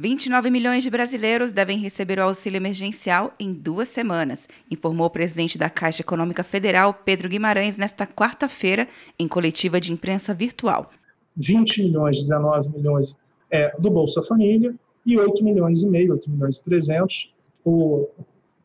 29 milhões de brasileiros devem receber o auxílio emergencial em duas semanas, informou o presidente da Caixa Econômica Federal, Pedro Guimarães, nesta quarta-feira, em coletiva de imprensa virtual. 20 milhões, 19 milhões é, do Bolsa Família e 8 milhões e meio, 8 milhões e 300 o,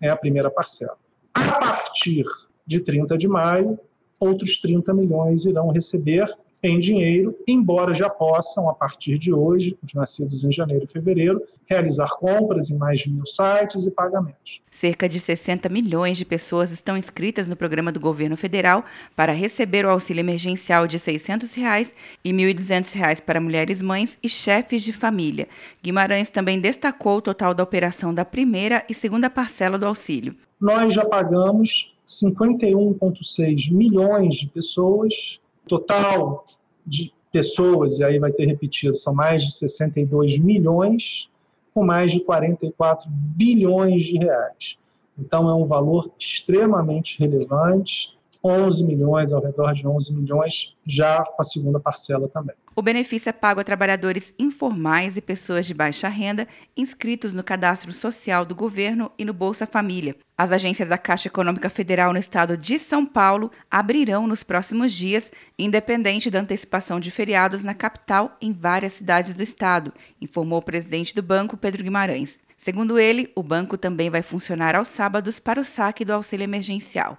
é a primeira parcela. A partir de 30 de maio, outros 30 milhões irão receber em dinheiro, embora já possam, a partir de hoje, os nascidos em janeiro e fevereiro, realizar compras em mais de mil sites e pagamentos. Cerca de 60 milhões de pessoas estão inscritas no programa do governo federal para receber o auxílio emergencial de 600 reais e R$ 1.200 para mulheres mães e chefes de família. Guimarães também destacou o total da operação da primeira e segunda parcela do auxílio. Nós já pagamos 51,6 milhões de pessoas total de pessoas, e aí vai ter repetido, são mais de 62 milhões, com mais de 44 bilhões de reais. Então, é um valor extremamente relevante 11 milhões, ao redor de 11 milhões, já com a segunda parcela também. O benefício é pago a trabalhadores informais e pessoas de baixa renda inscritos no cadastro social do governo e no Bolsa Família. As agências da Caixa Econômica Federal no estado de São Paulo abrirão nos próximos dias, independente da antecipação de feriados na capital em várias cidades do estado, informou o presidente do banco, Pedro Guimarães. Segundo ele, o banco também vai funcionar aos sábados para o saque do auxílio emergencial.